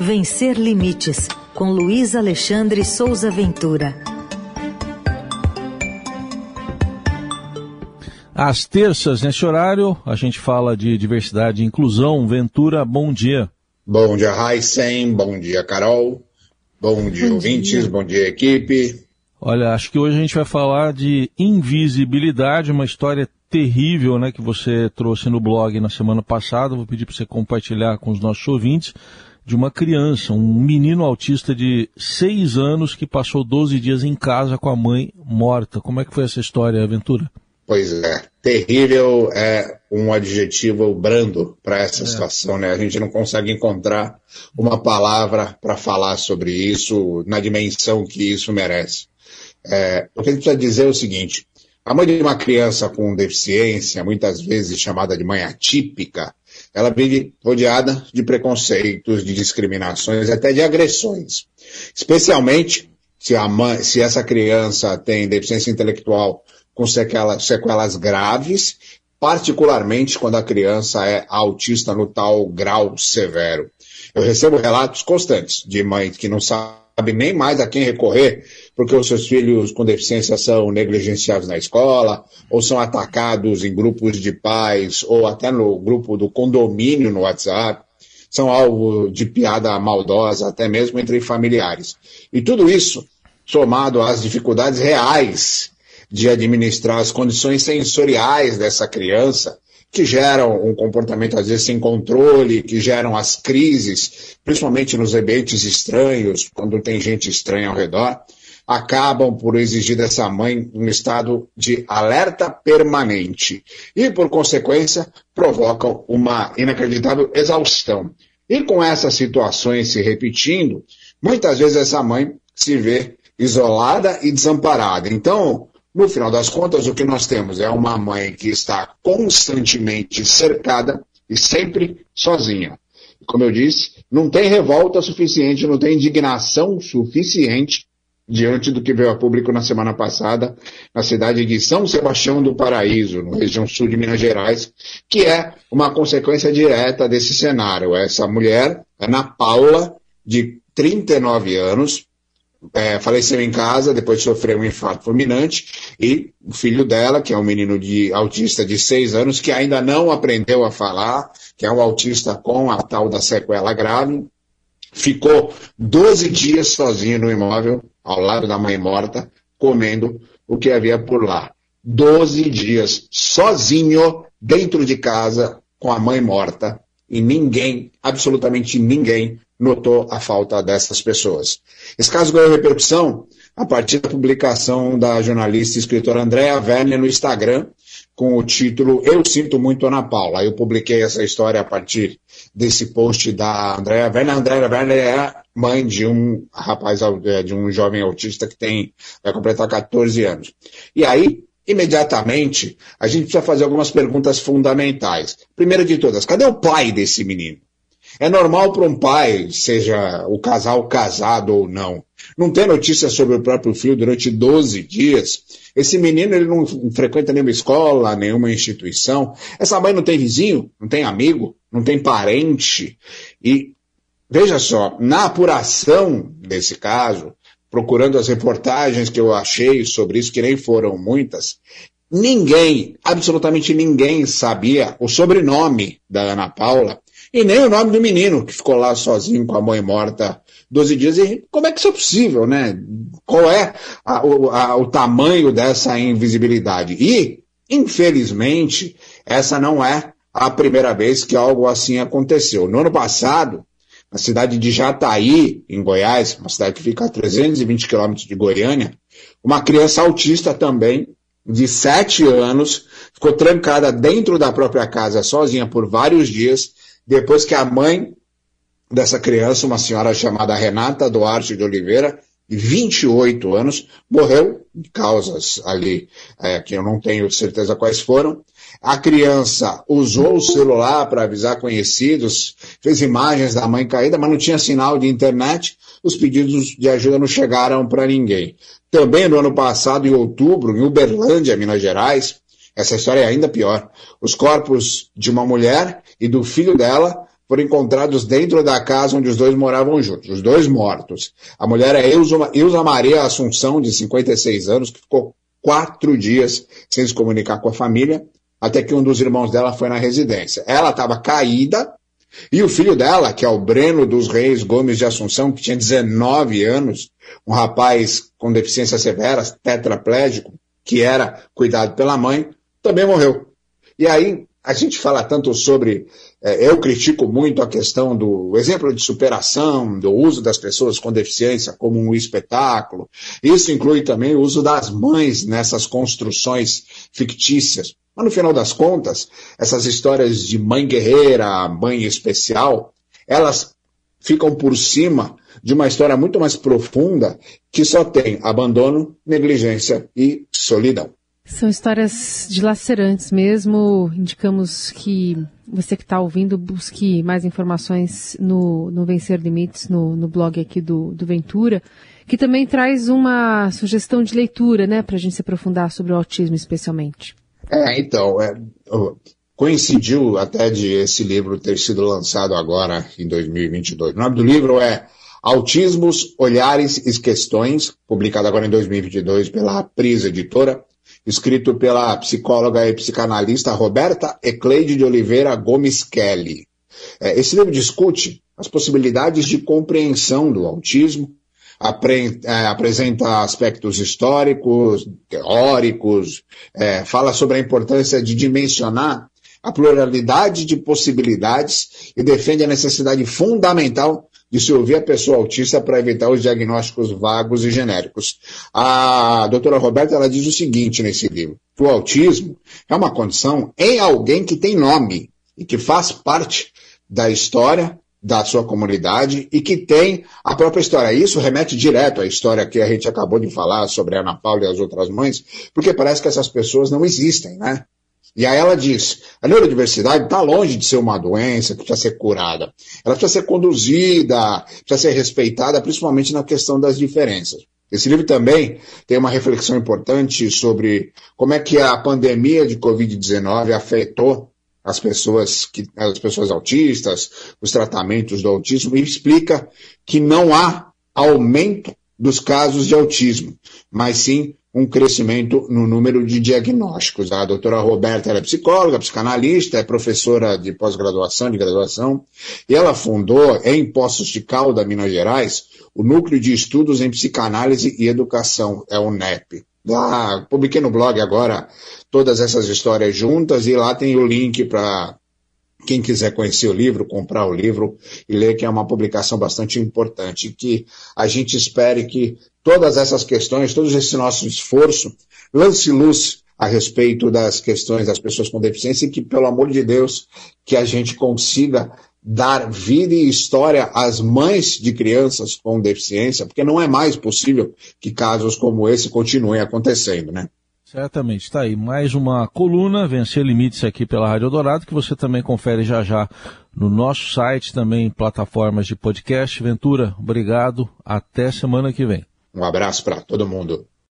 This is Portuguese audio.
Vencer Limites, com Luiz Alexandre Souza Ventura. Às terças, nesse horário, a gente fala de diversidade e inclusão. Ventura, bom dia. Bom dia, Heisen. Bom dia, Carol. Bom dia, bom ouvintes. Dia. Bom dia, equipe. Olha, acho que hoje a gente vai falar de invisibilidade, uma história terrível, né, que você trouxe no blog na semana passada. Vou pedir para você compartilhar com os nossos ouvintes de uma criança, um menino autista de seis anos que passou 12 dias em casa com a mãe morta. Como é que foi essa história, Aventura? Pois é, terrível é um adjetivo brando para essa é. situação, né? A gente não consegue encontrar uma palavra para falar sobre isso na dimensão que isso merece. É, o que a gente precisa dizer é o seguinte: a mãe de uma criança com deficiência, muitas vezes chamada de mãe atípica, ela vive rodeada de preconceitos, de discriminações, até de agressões. Especialmente se, a mãe, se essa criança tem deficiência intelectual com sequelas, sequelas graves, particularmente quando a criança é autista no tal grau severo. Eu recebo relatos constantes de mães que não sabem nem mais a quem recorrer porque os seus filhos com deficiência são negligenciados na escola, ou são atacados em grupos de pais, ou até no grupo do condomínio no WhatsApp, são alvo de piada maldosa, até mesmo entre familiares. E tudo isso, somado às dificuldades reais de administrar as condições sensoriais dessa criança, que geram um comportamento às vezes sem controle, que geram as crises, principalmente nos ambientes estranhos, quando tem gente estranha ao redor, acabam por exigir dessa mãe um estado de alerta permanente e, por consequência, provocam uma inacreditável exaustão. E com essas situações se repetindo, muitas vezes essa mãe se vê isolada e desamparada. Então, no final das contas, o que nós temos é uma mãe que está constantemente cercada e sempre sozinha. Como eu disse, não tem revolta suficiente, não tem indignação suficiente diante do que veio a público na semana passada na cidade de São Sebastião do Paraíso, na região sul de Minas Gerais, que é uma consequência direta desse cenário. Essa mulher, Ana Paula, de 39 anos, é, faleceu em casa depois de sofrer um infarto fulminante e o filho dela, que é um menino de autista de 6 anos, que ainda não aprendeu a falar, que é um autista com a tal da sequela grave, ficou 12 dias sozinho no imóvel, ao lado da mãe morta, comendo o que havia por lá. 12 dias sozinho dentro de casa com a mãe morta e ninguém, absolutamente ninguém, notou a falta dessas pessoas. Esse caso ganhou repercussão a partir da publicação da jornalista e escritora Andréa Werner no Instagram, com o título Eu Sinto Muito Ana Paula. Eu publiquei essa história a partir desse post da Andréa Werner. A Andréa Werner é mãe de um rapaz, é, de um jovem autista que tem, vai completar 14 anos. E aí, imediatamente, a gente precisa fazer algumas perguntas fundamentais. Primeira de todas, cadê o pai desse menino? É normal para um pai, seja o casal casado ou não, não ter notícia sobre o próprio filho durante 12 dias. Esse menino ele não frequenta nenhuma escola, nenhuma instituição. Essa mãe não tem vizinho, não tem amigo, não tem parente. E veja só, na apuração desse caso, procurando as reportagens que eu achei sobre isso, que nem foram muitas, ninguém, absolutamente ninguém sabia o sobrenome da Ana Paula e nem o nome do menino que ficou lá sozinho com a mãe morta 12 dias. E como é que isso é possível, né? Qual é a, o, a, o tamanho dessa invisibilidade? E, infelizmente, essa não é a primeira vez que algo assim aconteceu. No ano passado, na cidade de Jataí, em Goiás, uma cidade que fica a 320 quilômetros de Goiânia, uma criança autista também, de 7 anos, ficou trancada dentro da própria casa sozinha por vários dias, depois que a mãe dessa criança, uma senhora chamada Renata Duarte de Oliveira, de 28 anos, morreu de causas ali é, que eu não tenho certeza quais foram. A criança usou o celular para avisar conhecidos, fez imagens da mãe caída, mas não tinha sinal de internet. Os pedidos de ajuda não chegaram para ninguém. Também no ano passado, em outubro, em Uberlândia, Minas Gerais, essa história é ainda pior. Os corpos de uma mulher e do filho dela foram encontrados dentro da casa onde os dois moravam juntos, os dois mortos. A mulher é Ilza, Maria Assunção, de 56 anos, que ficou quatro dias sem se comunicar com a família, até que um dos irmãos dela foi na residência. Ela estava caída, e o filho dela, que é o Breno dos Reis Gomes de Assunção, que tinha 19 anos, um rapaz com deficiência severa, tetraplégico, que era cuidado pela mãe, também morreu. E aí, a gente fala tanto sobre. É, eu critico muito a questão do exemplo de superação, do uso das pessoas com deficiência como um espetáculo. Isso inclui também o uso das mães nessas construções fictícias. Mas no final das contas, essas histórias de mãe guerreira, mãe especial, elas ficam por cima de uma história muito mais profunda que só tem abandono, negligência e solidão. São histórias dilacerantes mesmo. Indicamos que você que está ouvindo busque mais informações no, no Vencer Limites, no, no blog aqui do, do Ventura, que também traz uma sugestão de leitura, né, para a gente se aprofundar sobre o autismo especialmente. É, então, é, coincidiu até de esse livro ter sido lançado agora em 2022. O nome do livro é Autismos, Olhares e Questões, publicado agora em 2022 pela Pris Editora escrito pela psicóloga e psicanalista Roberta Ecleide de Oliveira Gomes Kelly. É, esse livro discute as possibilidades de compreensão do autismo, é, apresenta aspectos históricos, teóricos, é, fala sobre a importância de dimensionar a pluralidade de possibilidades e defende a necessidade fundamental de se ouvir a pessoa autista para evitar os diagnósticos vagos e genéricos. A doutora Roberta ela diz o seguinte nesse livro: o autismo é uma condição em alguém que tem nome e que faz parte da história da sua comunidade e que tem a própria história. Isso remete direto à história que a gente acabou de falar sobre a Ana Paula e as outras mães, porque parece que essas pessoas não existem, né? E aí ela diz: a neurodiversidade está longe de ser uma doença que precisa ser curada. Ela precisa ser conduzida, precisa ser respeitada, principalmente na questão das diferenças. Esse livro também tem uma reflexão importante sobre como é que a pandemia de Covid-19 afetou as pessoas, que, as pessoas autistas, os tratamentos do autismo, e explica que não há aumento dos casos de autismo, mas sim um crescimento no número de diagnósticos. A doutora Roberta é psicóloga, psicanalista, é professora de pós-graduação, de graduação, e ela fundou em Poços de Calda, Minas Gerais, o Núcleo de Estudos em Psicanálise e Educação, é o NEP. Lá, publiquei no blog agora todas essas histórias juntas e lá tem o link para quem quiser conhecer o livro, comprar o livro e ler, que é uma publicação bastante importante, que a gente espere que todas essas questões, todo esse nosso esforço, lance luz a respeito das questões das pessoas com deficiência e que, pelo amor de Deus, que a gente consiga dar vida e história às mães de crianças com deficiência, porque não é mais possível que casos como esse continuem acontecendo, né? Certamente, está aí mais uma coluna, Vencer Limites aqui pela Rádio Dourado, que você também confere já já no nosso site, também em plataformas de podcast. Ventura, obrigado, até semana que vem. Um abraço para todo mundo.